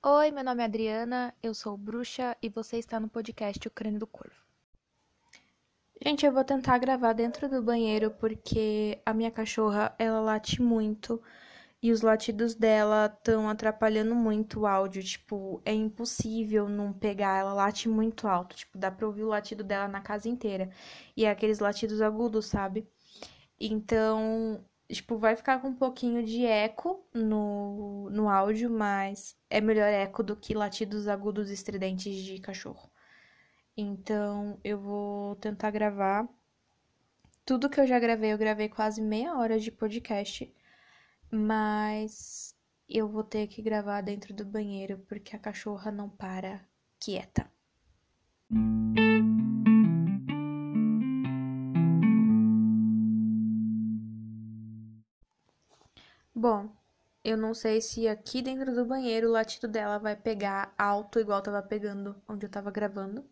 Oi, meu nome é Adriana, eu sou bruxa e você está no podcast O Crânio do Corvo. Gente, eu vou tentar gravar dentro do banheiro porque a minha cachorra, ela late muito e os latidos dela estão atrapalhando muito o áudio, tipo, é impossível não pegar, ela late muito alto, tipo, dá pra ouvir o latido dela na casa inteira. E é aqueles latidos agudos, sabe? Então, tipo, vai ficar com um pouquinho de eco no, no áudio, mas é melhor eco do que latidos agudos estridentes de cachorro. Então, eu vou tentar gravar. Tudo que eu já gravei, eu gravei quase meia hora de podcast, mas eu vou ter que gravar dentro do banheiro porque a cachorra não para quieta. Bom, eu não sei se aqui dentro do banheiro o latido dela vai pegar alto igual tava pegando onde eu tava gravando.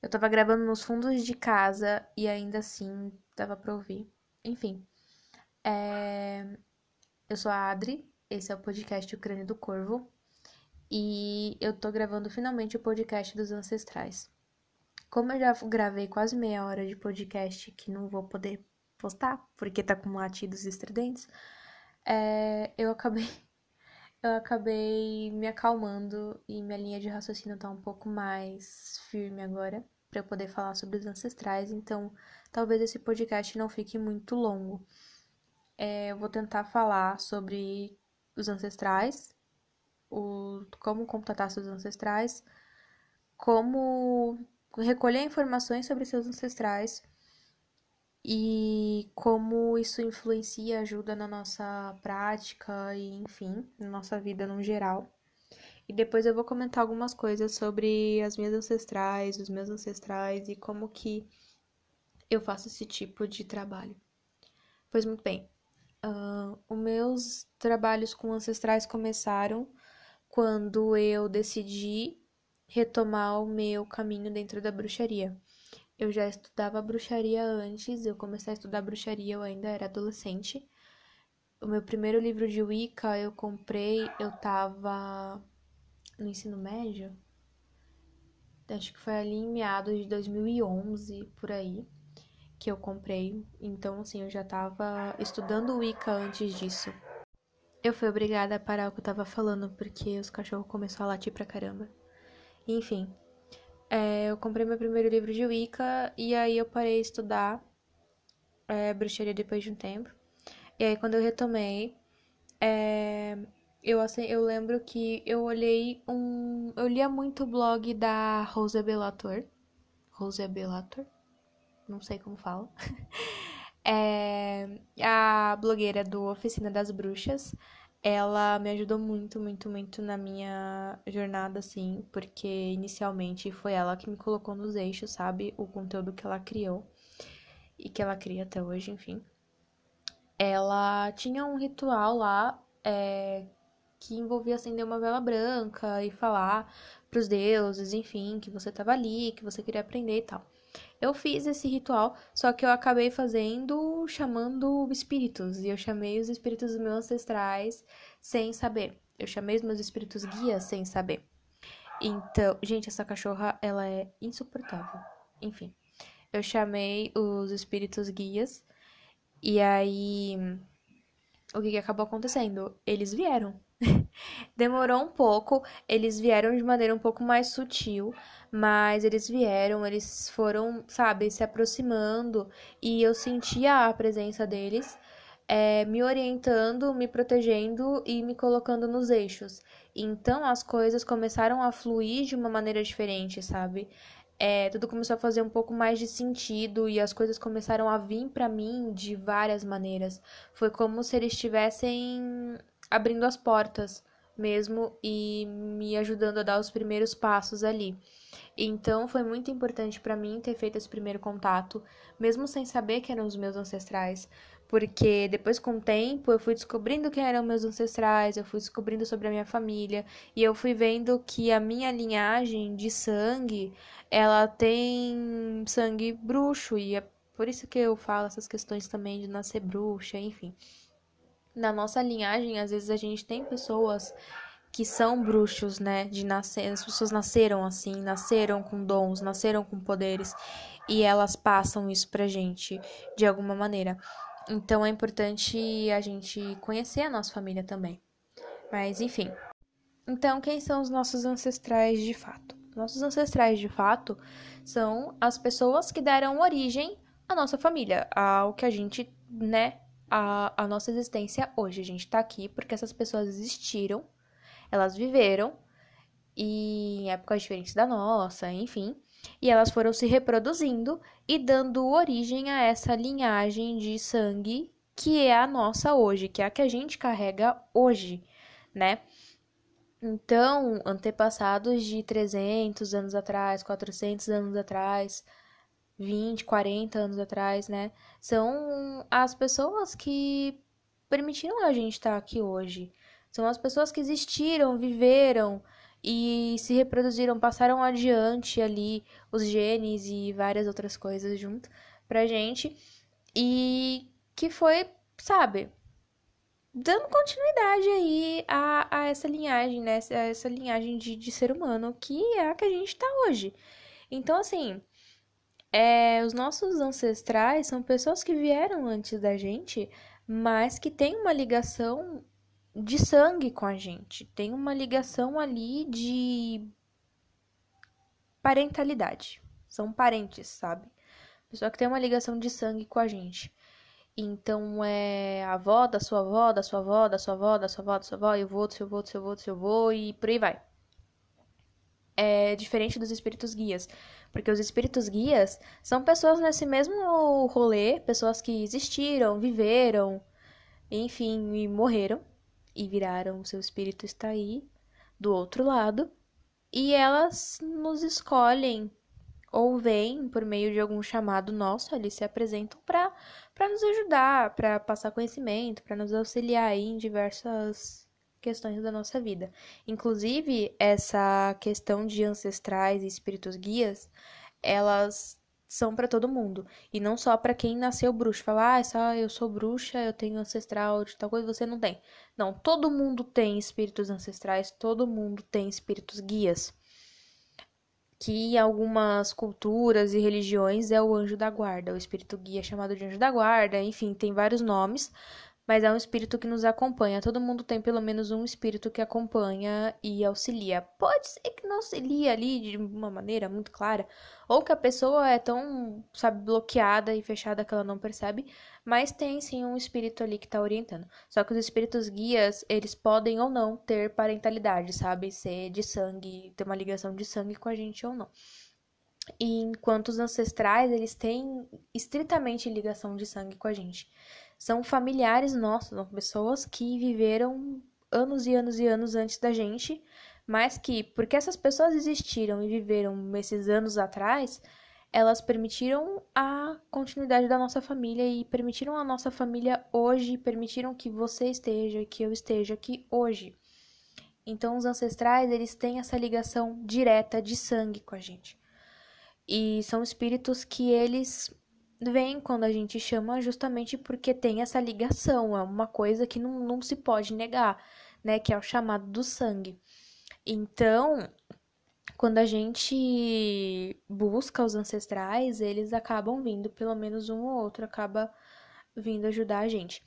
Eu tava gravando nos fundos de casa e ainda assim dava pra ouvir. Enfim. É... Eu sou a Adri, esse é o podcast O Crânio do Corvo. E eu tô gravando finalmente o podcast dos ancestrais. Como eu já gravei quase meia hora de podcast que não vou poder postar, porque tá com latidos estridentes, é, eu acabei eu acabei me acalmando e minha linha de raciocínio tá um pouco mais firme agora para eu poder falar sobre os ancestrais, então talvez esse podcast não fique muito longo. É, eu vou tentar falar sobre os ancestrais, o, como contatar seus ancestrais, como recolher informações sobre seus ancestrais e como isso influencia, ajuda na nossa prática e, enfim, na nossa vida no geral. E depois eu vou comentar algumas coisas sobre as minhas ancestrais, os meus ancestrais e como que eu faço esse tipo de trabalho. Pois muito bem, uh, os meus trabalhos com ancestrais começaram quando eu decidi retomar o meu caminho dentro da bruxaria. Eu já estudava bruxaria antes, eu comecei a estudar bruxaria, eu ainda era adolescente. O meu primeiro livro de Wicca eu comprei, eu tava no ensino médio. Acho que foi ali em meados de 2011, por aí, que eu comprei. Então, assim, eu já tava estudando Wicca antes disso. Eu fui obrigada a parar o que eu tava falando, porque os cachorros começaram a latir pra caramba. Enfim, é, eu comprei meu primeiro livro de Wicca e aí eu parei de estudar é, bruxaria depois de um tempo. E aí quando eu retomei, é, eu, assim, eu lembro que eu olhei um. Eu lia muito o blog da Rosa Bellator. Rosa Bellator? Não sei como fala. é, a blogueira do Oficina das Bruxas ela me ajudou muito, muito, muito na minha jornada, assim, porque inicialmente foi ela que me colocou nos eixos, sabe? O conteúdo que ela criou e que ela cria até hoje, enfim. Ela tinha um ritual lá é, que envolvia acender uma vela branca e falar pros deuses, enfim, que você tava ali, que você queria aprender e tal. Eu fiz esse ritual, só que eu acabei fazendo chamando espíritos. E eu chamei os espíritos dos meus ancestrais sem saber. Eu chamei os meus espíritos guias sem saber. Então, gente, essa cachorra, ela é insuportável. Enfim, eu chamei os espíritos guias. E aí, o que, que acabou acontecendo? Eles vieram. Demorou um pouco, eles vieram de maneira um pouco mais sutil, mas eles vieram, eles foram, sabe, se aproximando e eu sentia a presença deles, é, me orientando, me protegendo e me colocando nos eixos. Então as coisas começaram a fluir de uma maneira diferente, sabe? É, tudo começou a fazer um pouco mais de sentido e as coisas começaram a vir para mim de várias maneiras. Foi como se eles estivessem abrindo as portas mesmo e me ajudando a dar os primeiros passos ali. Então foi muito importante para mim ter feito esse primeiro contato, mesmo sem saber que eram os meus ancestrais, porque depois com o tempo eu fui descobrindo quem eram meus ancestrais, eu fui descobrindo sobre a minha família e eu fui vendo que a minha linhagem de sangue, ela tem sangue bruxo e é por isso que eu falo essas questões também de nascer bruxa, enfim na nossa linhagem, às vezes a gente tem pessoas que são bruxos, né? De nascer, as pessoas nasceram assim, nasceram com dons, nasceram com poderes e elas passam isso pra gente de alguma maneira. Então é importante a gente conhecer a nossa família também. Mas enfim. Então, quem são os nossos ancestrais de fato? Nossos ancestrais de fato são as pessoas que deram origem à nossa família, ao que a gente, né, a, a nossa existência hoje. A gente tá aqui porque essas pessoas existiram elas viveram e em épocas diferentes da nossa, enfim, e elas foram se reproduzindo e dando origem a essa linhagem de sangue que é a nossa hoje, que é a que a gente carrega hoje, né? Então, antepassados de 300 anos atrás, 400 anos atrás, 20, 40 anos atrás, né? São as pessoas que permitiram a gente estar aqui hoje. São as pessoas que existiram, viveram e se reproduziram, passaram adiante ali os genes e várias outras coisas junto pra gente. E que foi, sabe, dando continuidade aí a, a essa linhagem, né? A essa linhagem de, de ser humano que é a que a gente tá hoje. Então, assim, é, os nossos ancestrais são pessoas que vieram antes da gente, mas que têm uma ligação de sangue com a gente. Tem uma ligação ali de parentalidade. São parentes, sabe? Pessoa que tem uma ligação de sangue com a gente. Então é a avó da sua avó, da sua avó, da sua avó, da sua avó, da sua avó, eu vou, do seu avô, do seu avô, do seu avô e por aí vai. É diferente dos espíritos guias, porque os espíritos guias são pessoas nesse mesmo rolê, pessoas que existiram, viveram, enfim, e morreram e viraram, seu espírito está aí do outro lado, e elas nos escolhem ou vêm por meio de algum chamado nosso, eles se apresentam para para nos ajudar, para passar conhecimento, para nos auxiliar em diversas questões da nossa vida. Inclusive, essa questão de ancestrais e espíritos guias, elas são para todo mundo. E não só para quem nasceu bruxo. Falar, ah, só eu sou bruxa, eu tenho ancestral de tal coisa, você não tem. Não, todo mundo tem espíritos ancestrais, todo mundo tem espíritos guias. Que em algumas culturas e religiões é o anjo da guarda, o espírito guia é chamado de anjo da guarda, enfim, tem vários nomes, mas é um espírito que nos acompanha. Todo mundo tem pelo menos um espírito que acompanha e auxilia. Pode ser que não auxilia ali de uma maneira muito clara, ou que a pessoa é tão, sabe, bloqueada e fechada que ela não percebe, mas tem sim um espírito ali que está orientando. Só que os espíritos guias, eles podem ou não ter parentalidade, sabe? Ser de sangue, ter uma ligação de sangue com a gente ou não. E enquanto os ancestrais, eles têm estritamente ligação de sangue com a gente são familiares nossos, são pessoas que viveram anos e anos e anos antes da gente, mas que, porque essas pessoas existiram e viveram esses anos atrás, elas permitiram a continuidade da nossa família e permitiram a nossa família hoje, permitiram que você esteja, que eu esteja aqui hoje. Então, os ancestrais, eles têm essa ligação direta de sangue com a gente. E são espíritos que eles vem quando a gente chama justamente porque tem essa ligação, é uma coisa que não, não se pode negar, né? Que é o chamado do sangue. Então, quando a gente busca os ancestrais, eles acabam vindo, pelo menos um ou outro acaba vindo ajudar a gente.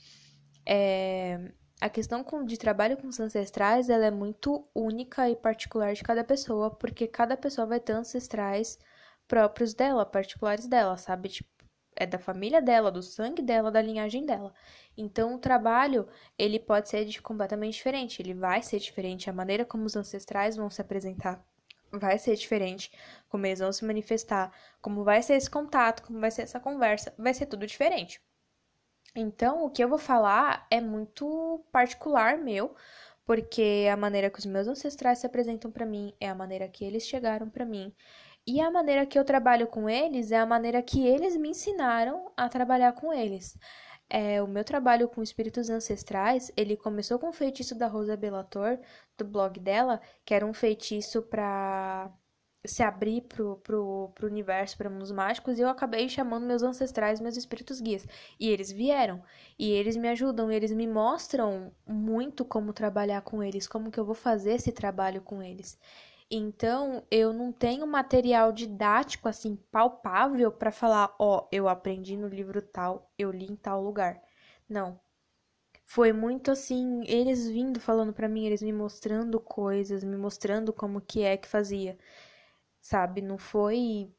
É, a questão com, de trabalho com os ancestrais, ela é muito única e particular de cada pessoa, porque cada pessoa vai ter ancestrais próprios dela, particulares dela, sabe? Tipo, é da família dela, do sangue dela, da linhagem dela. Então o trabalho, ele pode ser de, completamente diferente, ele vai ser diferente, a maneira como os ancestrais vão se apresentar vai ser diferente, como eles vão se manifestar, como vai ser esse contato, como vai ser essa conversa, vai ser tudo diferente. Então, o que eu vou falar é muito particular meu, porque a maneira que os meus ancestrais se apresentam para mim é a maneira que eles chegaram para mim, e a maneira que eu trabalho com eles é a maneira que eles me ensinaram a trabalhar com eles. É, o meu trabalho com espíritos ancestrais, ele começou com o feitiço da Rosa Belator, do blog dela, que era um feitiço para se abrir pro, pro, pro universo, para mundos mágicos, e eu acabei chamando meus ancestrais, meus espíritos guias. E eles vieram, e eles me ajudam, eles me mostram muito como trabalhar com eles, como que eu vou fazer esse trabalho com eles. Então, eu não tenho material didático assim palpável para falar, ó, oh, eu aprendi no livro tal, eu li em tal lugar. Não. Foi muito assim, eles vindo falando para mim, eles me mostrando coisas, me mostrando como que é que fazia sabe? Não foi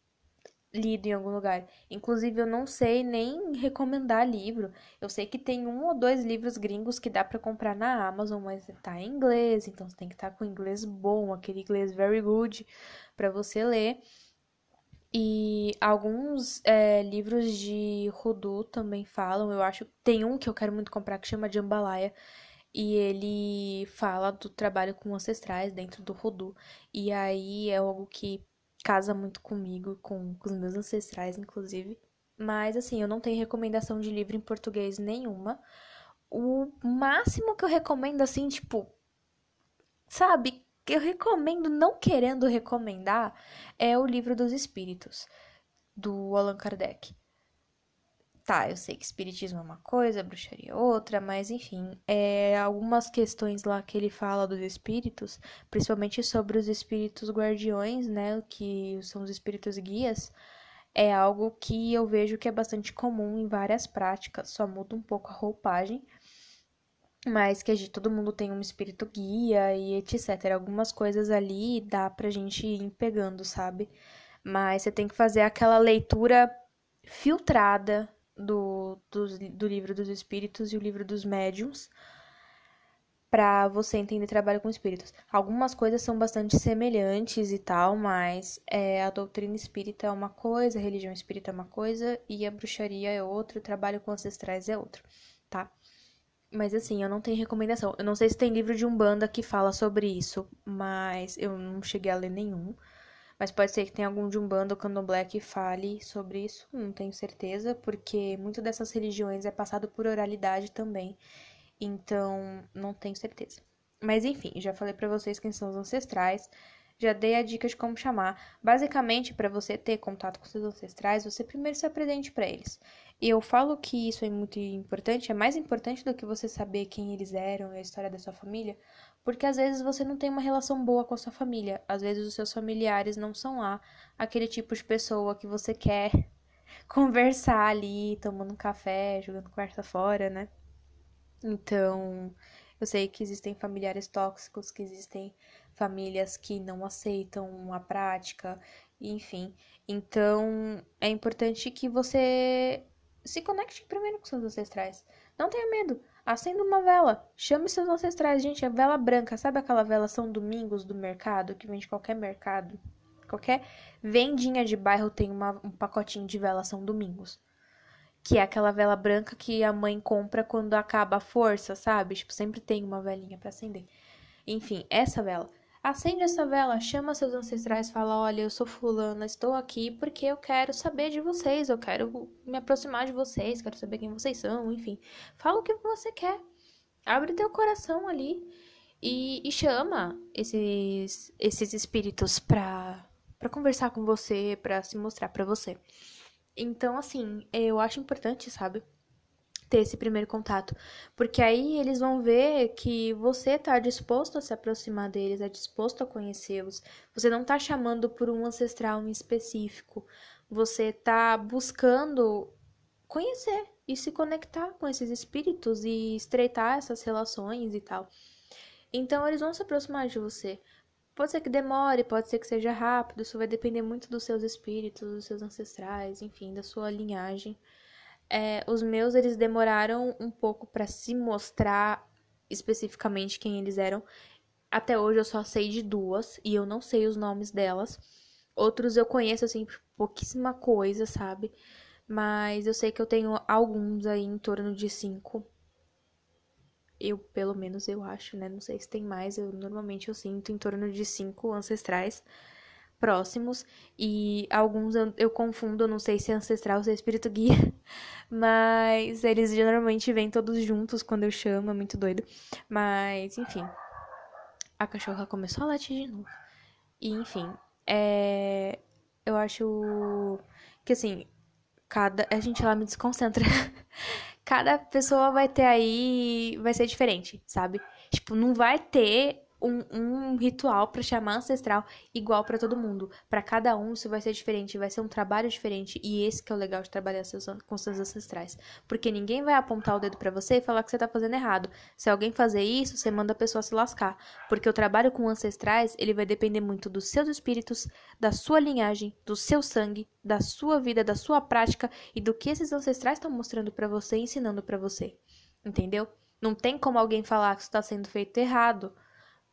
lido em algum lugar. Inclusive, eu não sei nem recomendar livro. Eu sei que tem um ou dois livros gringos que dá para comprar na Amazon, mas tá em inglês, então você tem que estar tá com inglês bom, aquele inglês very good para você ler. E alguns é, livros de Rudu também falam. Eu acho tem um que eu quero muito comprar que chama Jambalaya. E ele fala do trabalho com ancestrais dentro do Rudu. E aí é algo que casa muito comigo, com, com os meus ancestrais, inclusive. Mas, assim, eu não tenho recomendação de livro em português nenhuma. O máximo que eu recomendo, assim, tipo. Sabe? Eu recomendo, não querendo recomendar, é o livro dos espíritos, do Allan Kardec. Tá, eu sei que espiritismo é uma coisa, bruxaria é outra, mas enfim, é, algumas questões lá que ele fala dos espíritos, principalmente sobre os espíritos guardiões, né, que são os espíritos guias, é algo que eu vejo que é bastante comum em várias práticas, só muda um pouco a roupagem, mas que todo mundo tem um espírito guia e etc. Algumas coisas ali dá pra gente ir pegando, sabe? Mas você tem que fazer aquela leitura filtrada do, do, do livro dos espíritos e o livro dos médiums para você entender trabalho com espíritos. Algumas coisas são bastante semelhantes e tal, mas é, a doutrina espírita é uma coisa, a religião espírita é uma coisa e a bruxaria é outra, o trabalho com ancestrais é outro, tá? Mas assim, eu não tenho recomendação. Eu não sei se tem livro de Umbanda que fala sobre isso, mas eu não cheguei a ler nenhum. Mas pode ser que tenha algum de Umbanda ou Candomblé que fale sobre isso, não tenho certeza, porque muito dessas religiões é passado por oralidade também. Então, não tenho certeza. Mas enfim, já falei para vocês quem são os ancestrais, já dei a dica de como chamar. Basicamente, para você ter contato com seus ancestrais, você primeiro se apresente para eles. E eu falo que isso é muito importante, é mais importante do que você saber quem eles eram e a história da sua família, porque às vezes você não tem uma relação boa com a sua família, às vezes os seus familiares não são lá aquele tipo de pessoa que você quer conversar ali, tomando um café, jogando conversa fora, né? Então, eu sei que existem familiares tóxicos, que existem famílias que não aceitam a prática, enfim. Então, é importante que você se conecte primeiro com seus ancestrais. Não tenha medo. Acenda uma vela. Chame seus ancestrais, gente. A vela branca, sabe aquela vela São Domingos do mercado, que vende qualquer mercado? Qualquer vendinha de bairro tem uma, um pacotinho de vela São Domingos. Que é aquela vela branca que a mãe compra quando acaba a força, sabe? Tipo, sempre tem uma velinha para acender. Enfim, essa vela. Acende essa vela, chama seus ancestrais, fala: Olha, eu sou fulana, estou aqui porque eu quero saber de vocês, eu quero me aproximar de vocês, quero saber quem vocês são, enfim. Fala o que você quer. Abre teu coração ali e, e chama esses, esses espíritos pra, pra conversar com você, pra se mostrar pra você. Então, assim, eu acho importante, sabe? Ter esse primeiro contato, porque aí eles vão ver que você está disposto a se aproximar deles, é disposto a conhecê-los. Você não está chamando por um ancestral em específico, você está buscando conhecer e se conectar com esses espíritos e estreitar essas relações e tal. Então eles vão se aproximar de você. Pode ser que demore, pode ser que seja rápido, isso vai depender muito dos seus espíritos, dos seus ancestrais, enfim, da sua linhagem. É, os meus, eles demoraram um pouco para se mostrar especificamente quem eles eram. Até hoje eu só sei de duas e eu não sei os nomes delas. Outros eu conheço, assim, pouquíssima coisa, sabe? Mas eu sei que eu tenho alguns aí em torno de cinco. Eu, pelo menos, eu acho, né? Não sei se tem mais. Eu normalmente eu sinto em torno de cinco ancestrais próximos e alguns eu, eu confundo, não sei se é ancestral ou se é espírito guia, mas eles geralmente vêm todos juntos quando eu chamo, é muito doido. Mas, enfim, a cachorra começou a latir de novo. E, enfim, é, eu acho que assim, cada. A gente lá me desconcentra. cada pessoa vai ter aí. Vai ser diferente, sabe? Tipo, não vai ter um, um ritual para chamar ancestral igual para todo mundo. Para cada um isso vai ser diferente, vai ser um trabalho diferente. E esse que é o legal de trabalhar seus, com seus ancestrais. Porque ninguém vai apontar o dedo para você e falar que você tá fazendo errado. Se alguém fazer isso, você manda a pessoa se lascar. Porque o trabalho com ancestrais, ele vai depender muito dos seus espíritos, da sua linhagem, do seu sangue, da sua vida, da sua prática e do que esses ancestrais estão mostrando para você, ensinando para você. Entendeu? Não tem como alguém falar que isso está sendo feito errado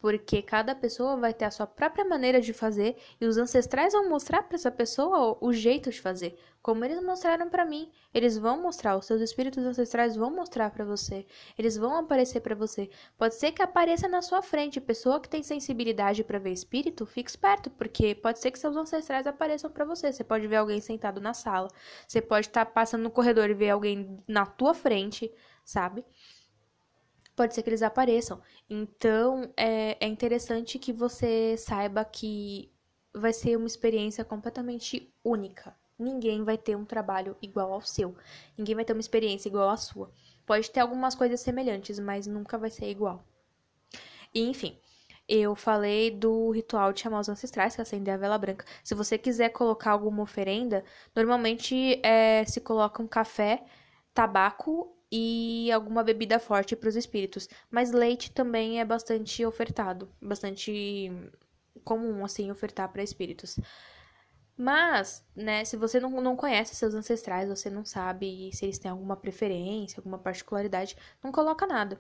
porque cada pessoa vai ter a sua própria maneira de fazer e os ancestrais vão mostrar para essa pessoa o, jeito de fazer, como eles mostraram para mim. Eles vão mostrar, os seus espíritos ancestrais vão mostrar para você, eles vão aparecer para você. Pode ser que apareça na sua frente, pessoa que tem sensibilidade para ver espírito, fique esperto, porque pode ser que seus ancestrais apareçam para você. Você pode ver alguém sentado na sala, você pode estar tá passando no corredor e ver alguém na tua frente, sabe? Pode ser que eles apareçam. Então, é, é interessante que você saiba que vai ser uma experiência completamente única. Ninguém vai ter um trabalho igual ao seu. Ninguém vai ter uma experiência igual à sua. Pode ter algumas coisas semelhantes, mas nunca vai ser igual. E, enfim, eu falei do ritual de chamar os ancestrais, que é acender a vela branca. Se você quiser colocar alguma oferenda, normalmente é, se coloca um café, tabaco e alguma bebida forte para os espíritos. Mas leite também é bastante ofertado, bastante comum assim ofertar para espíritos. Mas, né, se você não, não conhece seus ancestrais, você não sabe se eles têm alguma preferência, alguma particularidade, não coloca nada.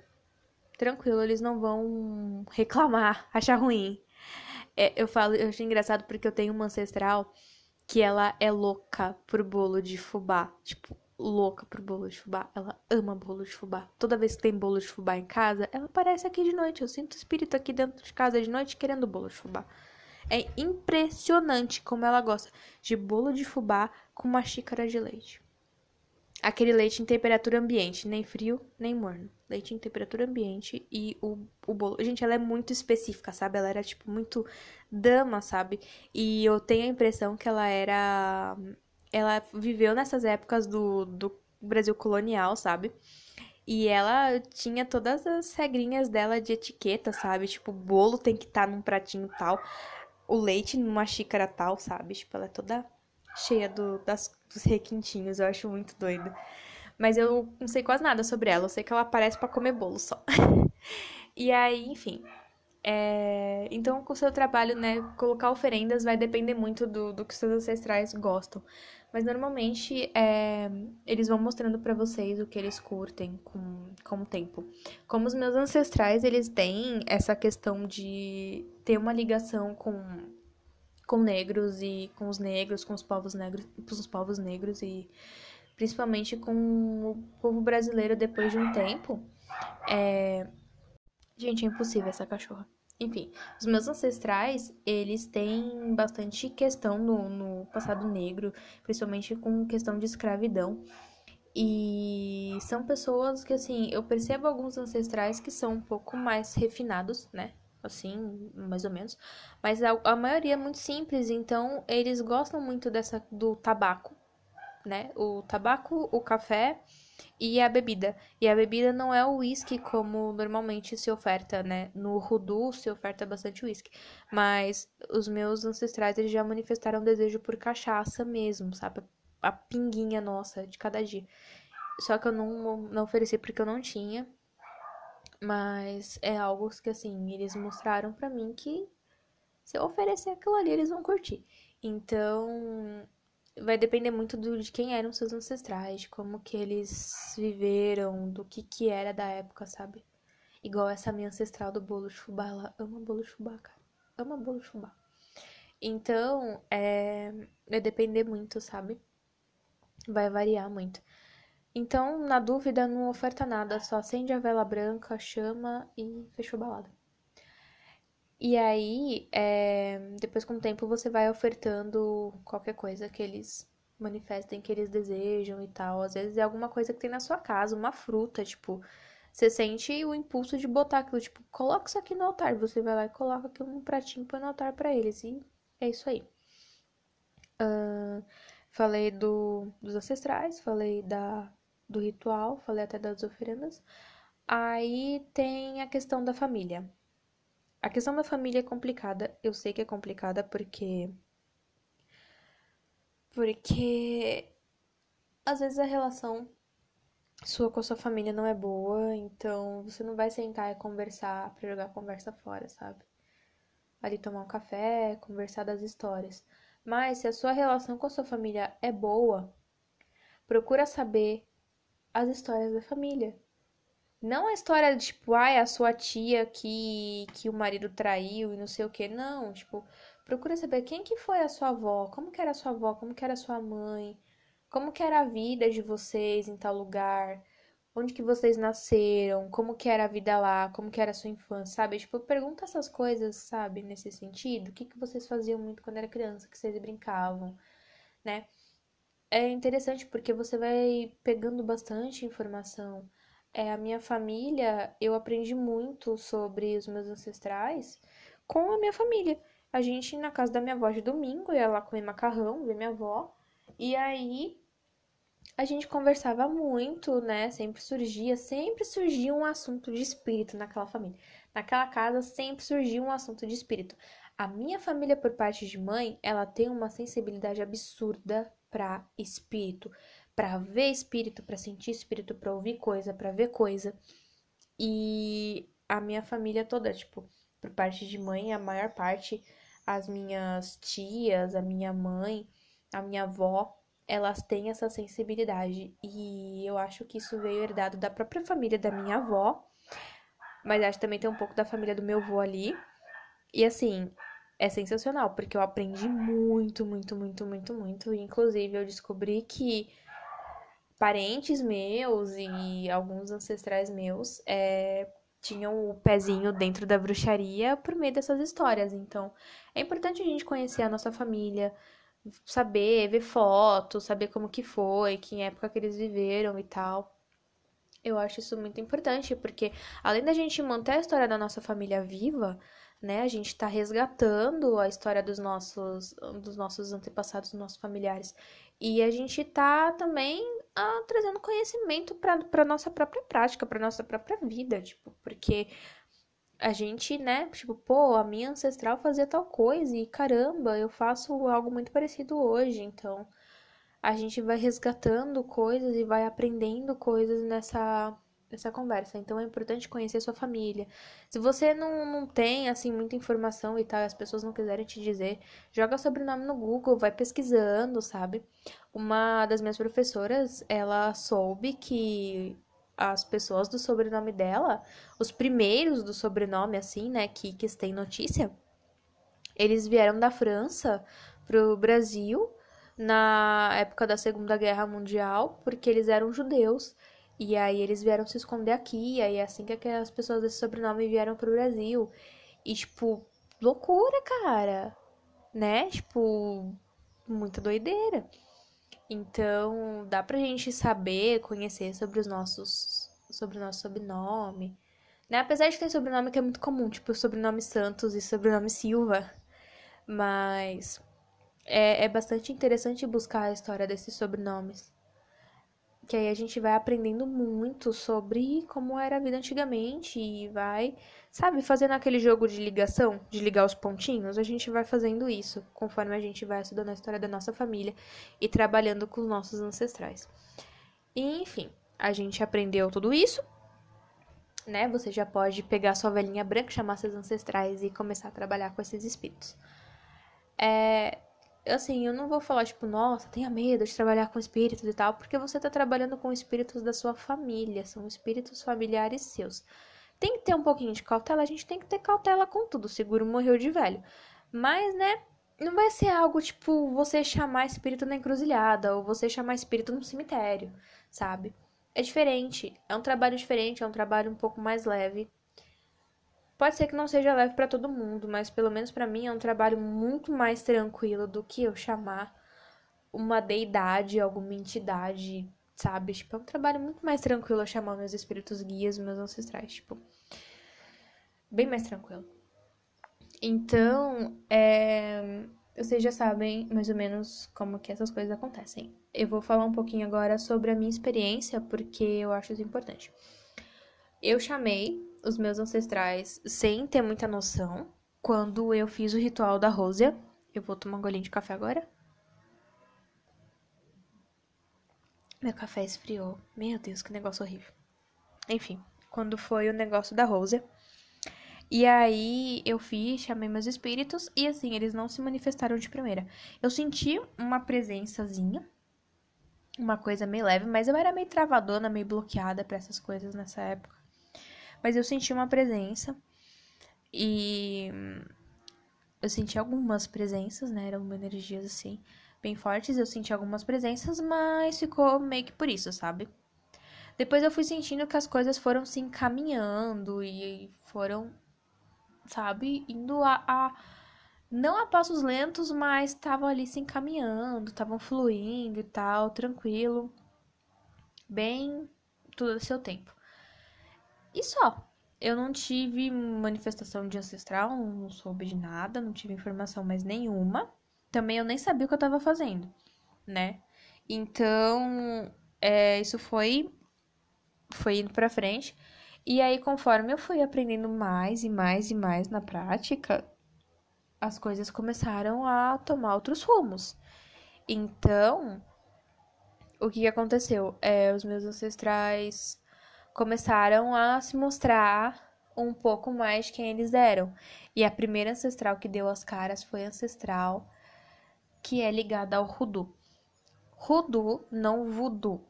Tranquilo, eles não vão reclamar, achar ruim. É, eu falo, eu acho engraçado porque eu tenho uma ancestral que ela é louca por bolo de fubá. Tipo, louca pro bolo de fubá. Ela ama bolo de fubá. Toda vez que tem bolo de fubá em casa, ela aparece aqui de noite. Eu sinto o espírito aqui dentro de casa de noite querendo bolo de fubá. É impressionante como ela gosta de bolo de fubá com uma xícara de leite. Aquele leite em temperatura ambiente, nem frio, nem morno. Leite em temperatura ambiente e o, o bolo. Gente, ela é muito específica, sabe? Ela era, tipo, muito dama, sabe? E eu tenho a impressão que ela era ela viveu nessas épocas do, do Brasil colonial, sabe? E ela tinha todas as regrinhas dela de etiqueta, sabe? Tipo, bolo tem que estar tá num pratinho tal, o leite numa xícara tal, sabe? Tipo, ela é toda cheia do, das, dos requintinhos, eu acho muito doido. Mas eu não sei quase nada sobre ela, eu sei que ela aparece para comer bolo só. e aí, enfim, é, então, com o seu trabalho, né, colocar oferendas vai depender muito do, do que seus ancestrais gostam. Mas normalmente é, eles vão mostrando para vocês o que eles curtem com, com o tempo. Como os meus ancestrais, eles têm essa questão de ter uma ligação com, com negros e com os negros, com os povos negros, com os povos negros e principalmente com o povo brasileiro depois de um tempo. É... Gente, é impossível essa cachorra. Enfim, os meus ancestrais, eles têm bastante questão no, no passado negro, principalmente com questão de escravidão. E são pessoas que, assim, eu percebo alguns ancestrais que são um pouco mais refinados, né? Assim, mais ou menos. Mas a, a maioria é muito simples, então eles gostam muito dessa do tabaco, né? O tabaco, o café e a bebida. E a bebida não é o uísque como normalmente se oferta, né? No Rudu se oferta bastante uísque. Mas os meus ancestrais eles já manifestaram desejo por cachaça mesmo, sabe? A pinguinha nossa de cada dia. Só que eu não, não ofereci porque eu não tinha. Mas é algo que, assim, eles mostraram para mim que se eu oferecer aquilo ali, eles vão curtir. Então, vai depender muito do, de quem eram seus ancestrais, de como que eles viveram, do que que era da época, sabe? Igual essa minha ancestral do bolo de fubá, ela ama bolo de fubá, cara. Ama bolo de fubá. Então, é, vai depender muito, sabe? Vai variar muito. Então, na dúvida, não oferta nada, só acende a vela branca, chama e fechou a balada. E aí, é, depois com o tempo, você vai ofertando qualquer coisa que eles manifestem que eles desejam e tal. Às vezes é alguma coisa que tem na sua casa, uma fruta, tipo, você sente o impulso de botar aquilo, tipo, coloca isso aqui no altar. Você vai lá e coloca aquilo num pratinho põe no altar para eles. E é isso aí. Uh, falei do, dos ancestrais, falei da, do ritual, falei até das oferendas. Aí tem a questão da família. A questão da família é complicada. Eu sei que é complicada porque. Porque. Às vezes a relação sua com a sua família não é boa, então você não vai sentar e conversar pra jogar conversa fora, sabe? Ali tomar um café, conversar das histórias. Mas se a sua relação com a sua família é boa, procura saber as histórias da família. Não a história de, tipo, ai, a sua tia que, que o marido traiu e não sei o que. Não, tipo, procura saber quem que foi a sua avó, como que era a sua avó, como que era a sua mãe, como que era a vida de vocês em tal lugar, onde que vocês nasceram, como que era a vida lá, como que era a sua infância, sabe? Tipo, pergunta essas coisas, sabe, nesse sentido. O que que vocês faziam muito quando era criança, que vocês brincavam, né? É interessante porque você vai pegando bastante informação é, a minha família, eu aprendi muito sobre os meus ancestrais com a minha família. A gente, na casa da minha avó de domingo, ia lá comer macarrão, ver minha avó. E aí, a gente conversava muito, né? Sempre surgia, sempre surgia um assunto de espírito naquela família. Naquela casa, sempre surgia um assunto de espírito. A minha família, por parte de mãe, ela tem uma sensibilidade absurda para espírito para ver espírito, para sentir espírito, para ouvir coisa, para ver coisa. E a minha família toda, tipo, por parte de mãe, a maior parte, as minhas tias, a minha mãe, a minha avó, elas têm essa sensibilidade. E eu acho que isso veio herdado da própria família da minha avó, mas acho que também tem um pouco da família do meu avô ali. E assim, é sensacional, porque eu aprendi muito, muito, muito, muito, muito. Inclusive, eu descobri que parentes meus e alguns ancestrais meus é, tinham o pezinho dentro da bruxaria por meio dessas histórias. Então, é importante a gente conhecer a nossa família, saber, ver fotos, saber como que foi, que época que eles viveram e tal. Eu acho isso muito importante, porque além da gente manter a história da nossa família viva, né, a gente está resgatando a história dos nossos, dos nossos antepassados, dos nossos familiares. E a gente está também ah, trazendo conhecimento para nossa própria prática, para nossa própria vida, tipo, porque a gente, né, tipo, pô, a minha ancestral fazia tal coisa e caramba, eu faço algo muito parecido hoje, então a gente vai resgatando coisas e vai aprendendo coisas nessa essa conversa. Então é importante conhecer sua família. Se você não, não tem, assim, muita informação e tal, e as pessoas não quiserem te dizer, joga sobrenome no Google, vai pesquisando, sabe? Uma das minhas professoras, ela soube que as pessoas do sobrenome dela, os primeiros do sobrenome, assim, né, que, que tem notícia, eles vieram da França pro Brasil na época da Segunda Guerra Mundial, porque eles eram judeus e aí eles vieram se esconder aqui, e aí é assim que as pessoas desse sobrenome vieram pro Brasil. E, tipo, loucura, cara. Né? Tipo, muita doideira. Então, dá pra gente saber, conhecer sobre os nossos. sobre o nosso sobrenome. Né? Apesar de ter sobrenome que é muito comum, tipo sobrenome Santos e sobrenome Silva. Mas é, é bastante interessante buscar a história desses sobrenomes que aí a gente vai aprendendo muito sobre como era a vida antigamente e vai, sabe, fazendo aquele jogo de ligação, de ligar os pontinhos, a gente vai fazendo isso conforme a gente vai estudando a história da nossa família e trabalhando com os nossos ancestrais. E, enfim, a gente aprendeu tudo isso, né? Você já pode pegar sua velhinha branca, chamar seus ancestrais e começar a trabalhar com esses espíritos. É, assim, eu não vou falar, tipo, nossa, tenha medo de trabalhar com espíritos e tal, porque você tá trabalhando com espíritos da sua família, são espíritos familiares seus. Tem que ter um pouquinho de cautela, a gente tem que ter cautela com tudo, seguro morreu de velho. Mas, né, não vai ser algo tipo você chamar espírito na encruzilhada ou você chamar espírito no cemitério, sabe? É diferente, é um trabalho diferente, é um trabalho um pouco mais leve. Pode ser que não seja leve para todo mundo, mas pelo menos para mim é um trabalho muito mais tranquilo do que eu chamar uma deidade, alguma entidade, sabe? Tipo, é um trabalho muito mais tranquilo eu chamar meus espíritos guias, meus ancestrais, tipo, bem mais tranquilo. Então, é... vocês já sabem mais ou menos como que essas coisas acontecem. Eu vou falar um pouquinho agora sobre a minha experiência, porque eu acho isso importante. Eu chamei os meus ancestrais sem ter muita noção quando eu fiz o ritual da Rósia. Eu vou tomar um golinho de café agora. Meu café esfriou. Meu Deus, que negócio horrível. Enfim, quando foi o negócio da Rósia. E aí eu fiz, chamei meus espíritos e assim, eles não se manifestaram de primeira. Eu senti uma presençazinha, uma coisa meio leve, mas eu era meio travadona, meio bloqueada para essas coisas nessa época. Mas eu senti uma presença e eu senti algumas presenças, né? Eram energias assim bem fortes. Eu senti algumas presenças, mas ficou meio que por isso, sabe? Depois eu fui sentindo que as coisas foram se encaminhando e foram sabe? Indo a, a não a passos lentos, mas estavam ali se encaminhando, estavam fluindo e tal, tranquilo. Bem, tudo a seu tempo. E só. Eu não tive manifestação de ancestral, não soube de nada, não tive informação mais nenhuma. Também eu nem sabia o que eu tava fazendo, né? Então, é, isso foi foi indo pra frente. E aí, conforme eu fui aprendendo mais e mais e mais na prática, as coisas começaram a tomar outros rumos. Então, o que aconteceu? É, os meus ancestrais começaram a se mostrar um pouco mais de quem eles eram. E a primeira ancestral que deu as caras foi a ancestral que é ligada ao Rudu. Rudu, não Voodoo.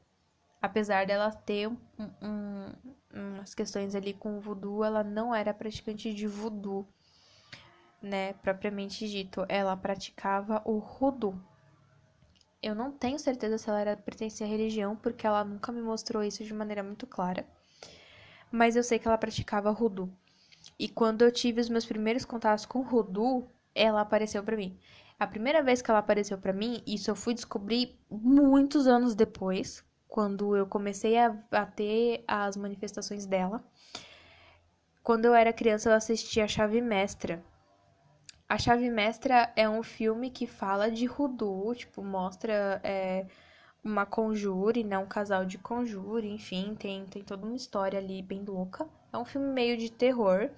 Apesar dela ter um, um, umas questões ali com o voodoo, ela não era praticante de voodoo, né, propriamente dito. Ela praticava o rudu. Eu não tenho certeza se ela era pertencia à religião, porque ela nunca me mostrou isso de maneira muito clara. Mas eu sei que ela praticava rudu. E quando eu tive os meus primeiros contatos com rudu, ela apareceu para mim. A primeira vez que ela apareceu para mim, isso eu fui descobrir muitos anos depois, quando eu comecei a, a ter as manifestações dela. Quando eu era criança, eu assisti A Chave Mestra. A Chave Mestra é um filme que fala de Rudu, tipo, mostra é, uma conjure, né? Um casal de conjure, enfim, tem, tem toda uma história ali bem louca. É um filme meio de terror.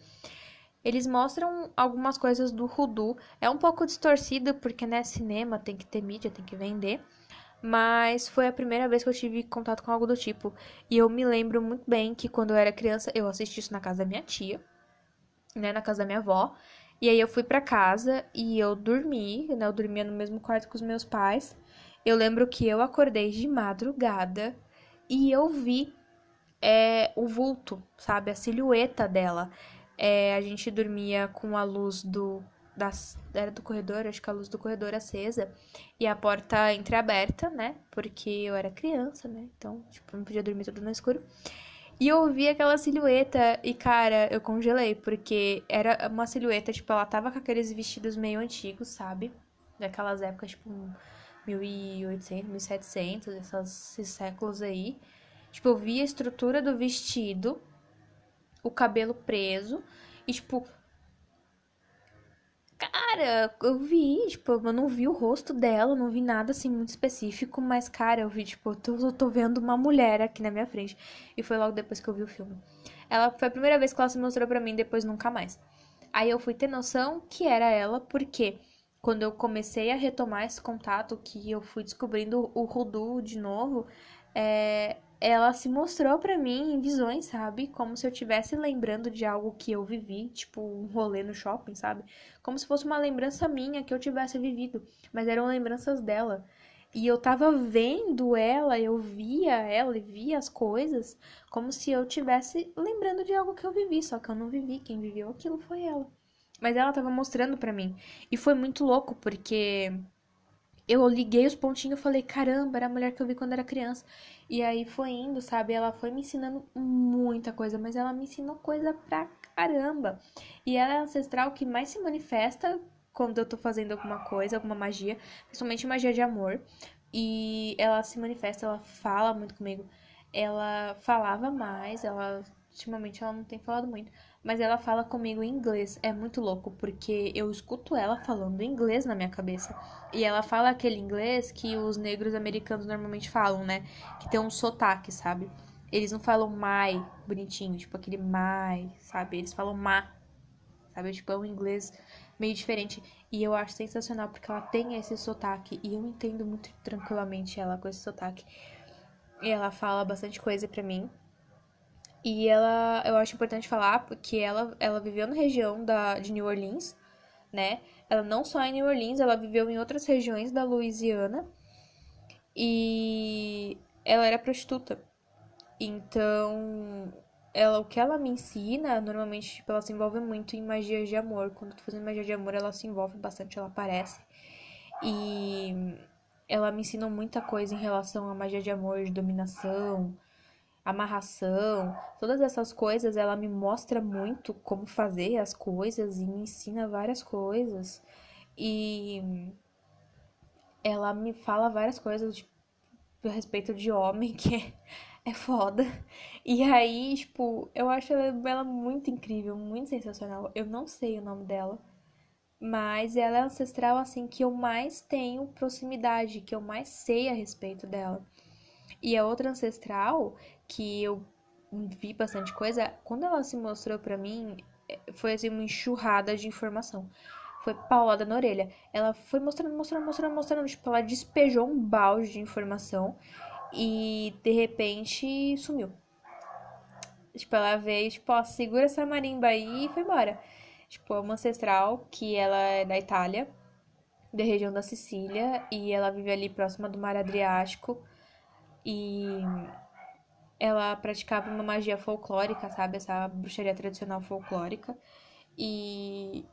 Eles mostram algumas coisas do Rudu. É um pouco distorcido, porque, né, cinema tem que ter mídia, tem que vender. Mas foi a primeira vez que eu tive contato com algo do tipo. E eu me lembro muito bem que quando eu era criança, eu assisti isso na casa da minha tia, né, na casa da minha avó. E aí eu fui para casa e eu dormi, né, eu dormia no mesmo quarto com os meus pais. Eu lembro que eu acordei de madrugada e eu vi é, o vulto, sabe, a silhueta dela. É, a gente dormia com a luz do das, era do corredor, acho que a luz do corredor acesa e a porta entreaberta, né? Porque eu era criança, né? Então, tipo, não podia dormir tudo no escuro. E eu vi aquela silhueta e, cara, eu congelei, porque era uma silhueta, tipo, ela tava com aqueles vestidos meio antigos, sabe? Daquelas épocas, tipo, 1800, 1700, esses, séculos aí. Tipo, eu vi a estrutura do vestido, o cabelo preso, e, tipo, Cara, eu vi, tipo, eu não vi o rosto dela, não vi nada assim muito específico, mas, cara, eu vi, tipo, eu tô, eu tô vendo uma mulher aqui na minha frente. E foi logo depois que eu vi o filme. Ela foi a primeira vez que ela se mostrou para mim, depois nunca mais. Aí eu fui ter noção que era ela, porque quando eu comecei a retomar esse contato, que eu fui descobrindo o Rudu de novo, é, ela se mostrou para mim em visões, sabe? Como se eu estivesse lembrando de algo que eu vivi, tipo um rolê no shopping, sabe? Como se fosse uma lembrança minha que eu tivesse vivido, mas eram lembranças dela. E eu tava vendo ela, eu via ela e via as coisas como se eu tivesse lembrando de algo que eu vivi, só que eu não vivi, quem viveu aquilo foi ela. Mas ela tava mostrando para mim. E foi muito louco porque eu liguei os pontinhos e falei, caramba, era a mulher que eu vi quando era criança. E aí foi indo, sabe? Ela foi me ensinando muita coisa, mas ela me ensinou coisa pra caramba. E ela é a ancestral que mais se manifesta quando eu tô fazendo alguma coisa, alguma magia, principalmente magia de amor. E ela se manifesta, ela fala muito comigo. Ela falava mais, ela ultimamente ela não tem falado muito, mas ela fala comigo em inglês. É muito louco, porque eu escuto ela falando inglês na minha cabeça. E ela fala aquele inglês que os negros americanos normalmente falam, né? Que tem um sotaque, sabe? Eles não falam mai bonitinho, tipo aquele mai, sabe? Eles falam ma, sabe? Tipo, é um inglês meio diferente. E eu acho sensacional porque ela tem esse sotaque. E eu entendo muito tranquilamente ela com esse sotaque. E ela fala bastante coisa pra mim. E ela, eu acho importante falar porque ela, ela viveu na região da, de New Orleans, né? Ela não só em New Orleans, ela viveu em outras regiões da Louisiana. E ela era prostituta. Então, ela, o que ela me ensina, normalmente, tipo, ela se envolve muito em magias de amor. Quando eu tô fazendo magia de amor, ela se envolve bastante, ela aparece. E ela me ensina muita coisa em relação à magia de amor, de dominação, amarração, todas essas coisas, ela me mostra muito como fazer as coisas e me ensina várias coisas. E ela me fala várias coisas tipo, a respeito de homem que é, é foda. E aí, tipo, eu acho ela, muito incrível, muito sensacional. Eu não sei o nome dela, mas ela é ancestral assim que eu mais tenho proximidade, que eu mais sei a respeito dela. E a outra ancestral que eu vi bastante coisa, quando ela se mostrou para mim, foi assim uma enxurrada de informação. Foi paulada na orelha. Ela foi mostrando, mostrando, mostrando, mostrando. Tipo, ela despejou um balde de informação e de repente sumiu. Tipo, ela veio, tipo, ó, segura essa marimba aí e foi embora. Tipo, é uma ancestral que ela é da Itália, da região da Sicília, e ela vive ali próxima do mar Adriático. E ela praticava uma magia folclórica, sabe? Essa bruxaria tradicional folclórica. E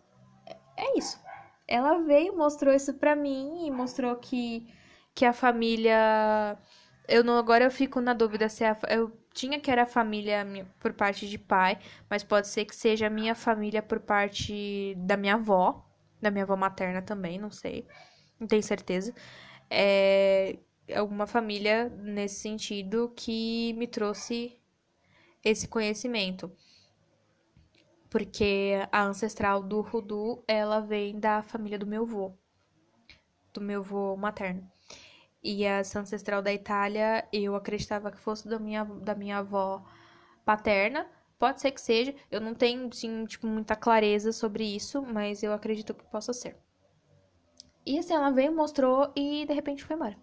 é isso. Ela veio, mostrou isso pra mim e mostrou que, que a família. Eu não, agora eu fico na dúvida se a, eu tinha que era a família por parte de pai, mas pode ser que seja a minha família por parte da minha avó, da minha avó materna também, não sei, não tenho certeza. É, alguma família nesse sentido que me trouxe esse conhecimento. Porque a ancestral do Rudu, ela vem da família do meu avô, do meu avô materno. E essa ancestral da Itália, eu acreditava que fosse da minha, da minha avó paterna. Pode ser que seja, eu não tenho, assim, tipo, muita clareza sobre isso, mas eu acredito que possa ser. E assim, ela veio, mostrou e de repente foi embora.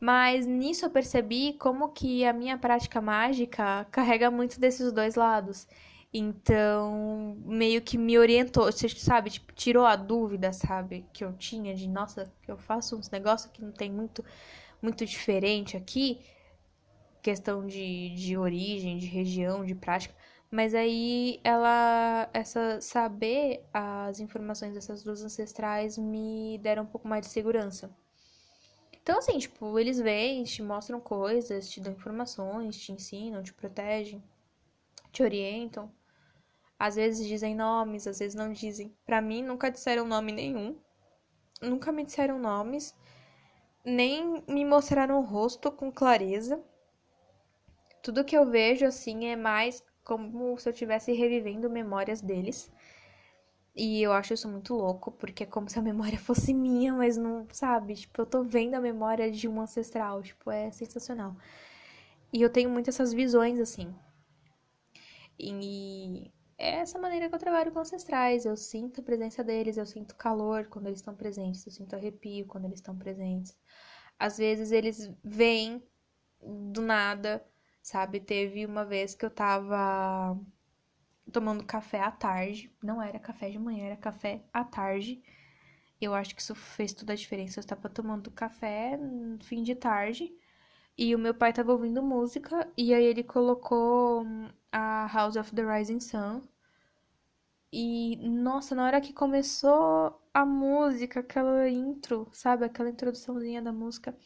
Mas nisso eu percebi como que a minha prática mágica carrega muito desses dois lados. Então, meio que me orientou, sabe, tipo, tirou a dúvida, sabe, que eu tinha de, nossa, eu faço uns negócios que não tem muito muito diferente aqui, questão de, de origem, de região, de prática. Mas aí ela essa saber as informações dessas duas ancestrais me deram um pouco mais de segurança. Então, assim, tipo, eles vêm, te mostram coisas, te dão informações, te ensinam, te protegem, te orientam. Às vezes dizem nomes, às vezes não dizem. Para mim, nunca disseram nome nenhum. Nunca me disseram nomes. Nem me mostraram o rosto com clareza. Tudo que eu vejo, assim, é mais como se eu estivesse revivendo memórias deles. E eu acho isso muito louco, porque é como se a memória fosse minha, mas não, sabe? Tipo, eu tô vendo a memória de um ancestral, tipo, é sensacional. E eu tenho muito essas visões, assim. E é essa maneira que eu trabalho com ancestrais. Eu sinto a presença deles, eu sinto calor quando eles estão presentes, eu sinto arrepio quando eles estão presentes. Às vezes eles vêm do nada, sabe? Teve uma vez que eu tava tomando café à tarde. Não era café de manhã, era café à tarde. Eu acho que isso fez toda a diferença. Eu estava tomando café no fim de tarde e o meu pai estava ouvindo música e aí ele colocou a House of the Rising Sun. E nossa, na hora que começou a música, aquela intro, sabe, aquela introduçãozinha da música,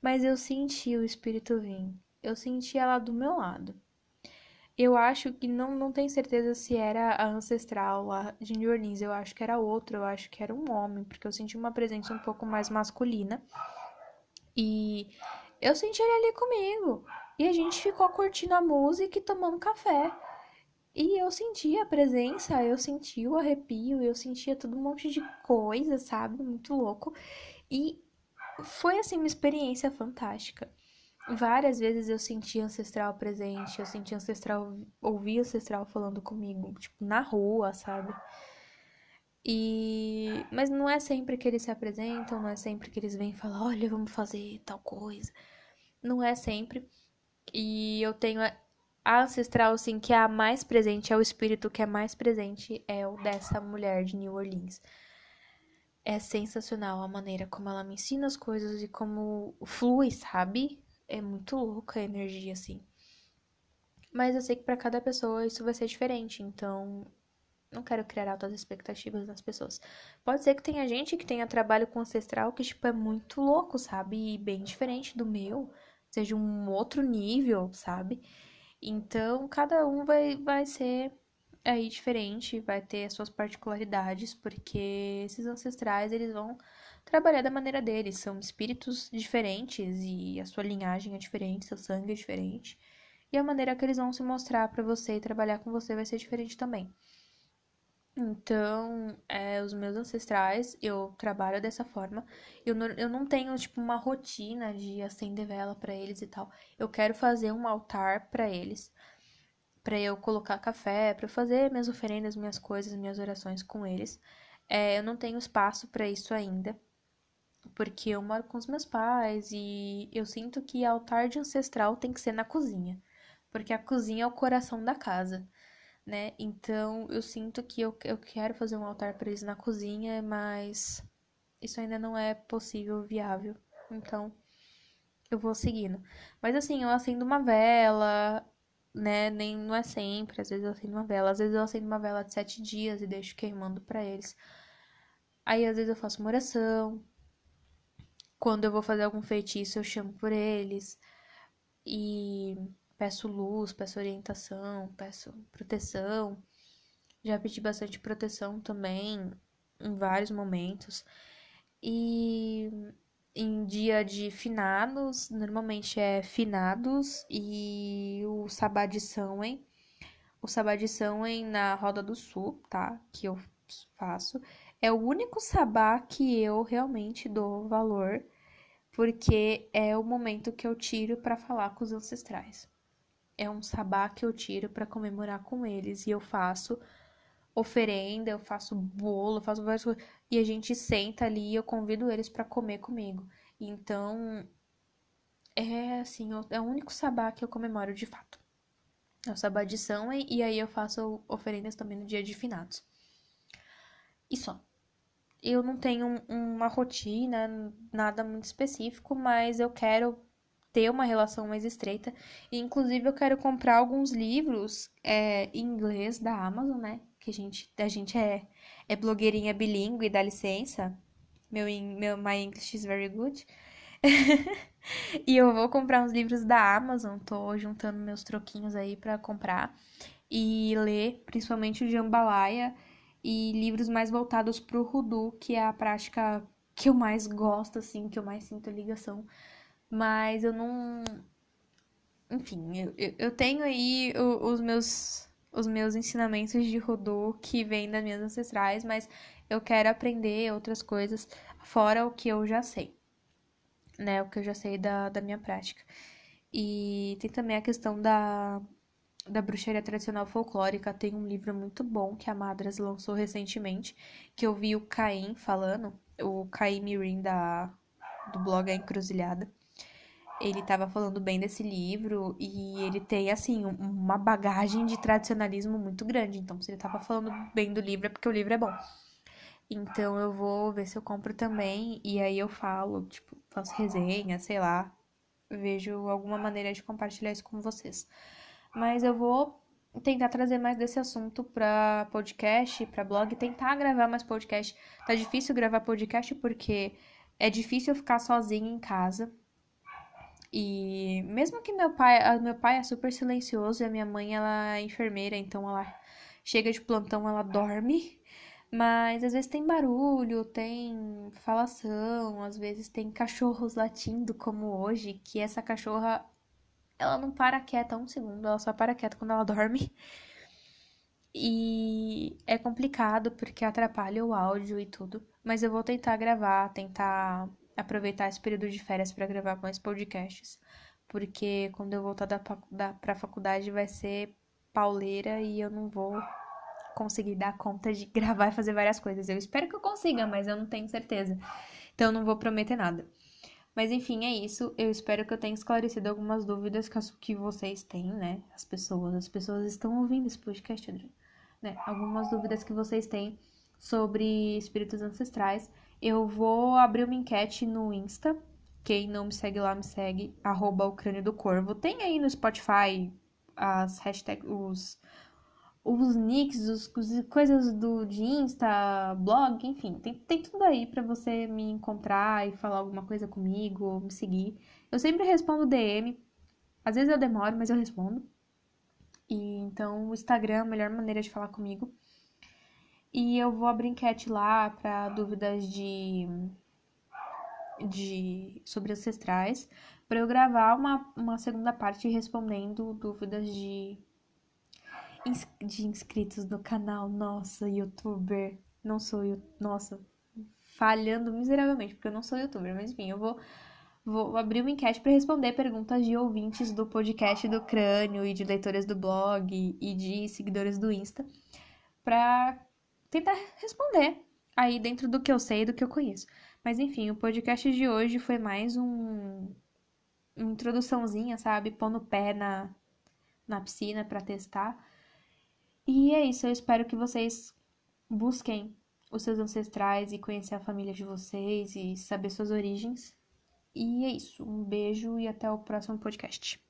mas eu senti o espírito vir. Eu senti ela do meu lado. Eu acho que não, não tenho certeza se era a ancestral a de New Orleans. Eu acho que era outro, eu acho que era um homem, porque eu senti uma presença um pouco mais masculina. E eu senti ele ali comigo. E a gente ficou curtindo a música e tomando café. E eu sentia a presença, eu sentia o arrepio, eu sentia todo um monte de coisa, sabe? Muito louco. E foi assim uma experiência fantástica. Várias vezes eu senti ancestral presente, eu senti ancestral, ouvi ancestral falando comigo, tipo, na rua, sabe? E mas não é sempre que eles se apresentam, não é sempre que eles vêm falar, olha, vamos fazer tal coisa. Não é sempre. E eu tenho a ancestral, assim, que é a mais presente, é o espírito que é mais presente, é o dessa mulher de New Orleans. É sensacional a maneira como ela me ensina as coisas e como flui, sabe? É muito louca a energia, assim. Mas eu sei que para cada pessoa isso vai ser diferente, então não quero criar altas expectativas nas pessoas. Pode ser que tenha gente que tenha trabalho com ancestral que, tipo, é muito louco, sabe? E bem diferente do meu, seja um outro nível, sabe? Então, cada um vai, vai ser aí diferente, vai ter as suas particularidades, porque esses ancestrais, eles vão trabalhar da maneira deles, são espíritos diferentes e a sua linhagem é diferente, seu sangue é diferente. E a maneira que eles vão se mostrar para você e trabalhar com você vai ser diferente também. Então, é, os meus ancestrais, eu trabalho dessa forma. Eu não, eu não tenho, tipo, uma rotina de acender vela para eles e tal. Eu quero fazer um altar para eles, para eu colocar café, para fazer minhas oferendas, minhas coisas, minhas orações com eles. É, eu não tenho espaço para isso ainda, porque eu moro com os meus pais e eu sinto que altar de ancestral tem que ser na cozinha, porque a cozinha é o coração da casa né? Então eu sinto que eu, eu quero fazer um altar para eles na cozinha, mas isso ainda não é possível, viável. Então eu vou seguindo. Mas assim, eu acendo uma vela, né? Nem não é sempre, às vezes eu acendo uma vela, às vezes eu acendo uma vela de sete dias e deixo queimando para eles. Aí às vezes eu faço uma oração. Quando eu vou fazer algum feitiço, eu chamo por eles. E peço luz, peço orientação, peço proteção. Já pedi bastante proteção também em vários momentos. E em dia de finados, normalmente é finados e o sabá de Samhain. O sabá de Samhain na Roda do Sul, tá? Que eu faço. É o único sabá que eu realmente dou valor, porque é o momento que eu tiro para falar com os ancestrais é um sabá que eu tiro para comemorar com eles. E eu faço oferenda, eu faço bolo, eu faço várias coisas. E a gente senta ali e eu convido eles para comer comigo. Então, é assim, é o único sabá que eu comemoro de fato. É o sabá de São e, aí eu faço oferendas também no dia de finados. E só. Eu não tenho uma rotina, nada muito específico, mas eu quero ter uma relação mais estreita. E, inclusive, eu quero comprar alguns livros é, em inglês da Amazon, né? Que a gente, a gente é, é blogueirinha bilíngue, dá licença. Meu, meu My English is very good. e eu vou comprar uns livros da Amazon. Tô juntando meus troquinhos aí para comprar. E ler, principalmente o Jambalaya. E livros mais voltados pro Rudu, que é a prática que eu mais gosto, assim, que eu mais sinto ligação mas eu não. Enfim, eu, eu tenho aí os meus os meus ensinamentos de Rodô que vêm das minhas ancestrais, mas eu quero aprender outras coisas fora o que eu já sei, né? O que eu já sei da, da minha prática. E tem também a questão da, da bruxaria tradicional folclórica. Tem um livro muito bom que a Madras lançou recentemente, que eu vi o Caim falando, o Caim Mirim da, do blog A Encruzilhada ele estava falando bem desse livro e ele tem, assim, uma bagagem de tradicionalismo muito grande. Então, se ele estava falando bem do livro, é porque o livro é bom. Então, eu vou ver se eu compro também e aí eu falo, tipo, faço resenha, sei lá. Vejo alguma maneira de compartilhar isso com vocês. Mas eu vou tentar trazer mais desse assunto para podcast, para blog, tentar gravar mais podcast. Tá difícil gravar podcast porque é difícil ficar sozinha em casa. E mesmo que meu pai, meu pai é super silencioso e a minha mãe ela é enfermeira, então ela chega de plantão, ela dorme. Mas às vezes tem barulho, tem falação, às vezes tem cachorros latindo, como hoje, que essa cachorra ela não para quieta um segundo, ela só para quieta quando ela dorme. E é complicado porque atrapalha o áudio e tudo. Mas eu vou tentar gravar, tentar aproveitar esse período de férias para gravar mais podcasts. Porque quando eu voltar da, da, pra faculdade vai ser pauleira e eu não vou conseguir dar conta de gravar e fazer várias coisas. Eu espero que eu consiga, mas eu não tenho certeza. Então eu não vou prometer nada. Mas enfim, é isso. Eu espero que eu tenha esclarecido algumas dúvidas que vocês têm, né? As pessoas, as pessoas estão ouvindo esse podcast, Adriano. Né? Algumas dúvidas que vocês têm sobre espíritos ancestrais. Eu vou abrir uma enquete no Insta. Quem não me segue lá, me segue. Arroba o crânio do corvo. Tem aí no Spotify as hashtags, os, os nicks, os, os, coisas do, de Insta, blog, enfim, tem, tem tudo aí para você me encontrar e falar alguma coisa comigo, me seguir. Eu sempre respondo DM, às vezes eu demoro, mas eu respondo. E então o Instagram é a melhor maneira de falar comigo. E eu vou abrir enquete lá para dúvidas de de sobre ancestrais, para eu gravar uma, uma segunda parte respondendo dúvidas de de inscritos no canal. Nossa, youtuber. Não sou, nossa, falhando miseravelmente, porque eu não sou youtuber, mas enfim, eu vou vou abrir uma enquete para responder perguntas de ouvintes do podcast do Crânio e de leitores do blog e de seguidores do Insta para tentar responder aí dentro do que eu sei e do que eu conheço. Mas enfim, o podcast de hoje foi mais um uma introduçãozinha, sabe, pondo o pé na na piscina para testar. E é isso, eu espero que vocês busquem os seus ancestrais e conhecer a família de vocês e saber suas origens. E é isso, um beijo e até o próximo podcast.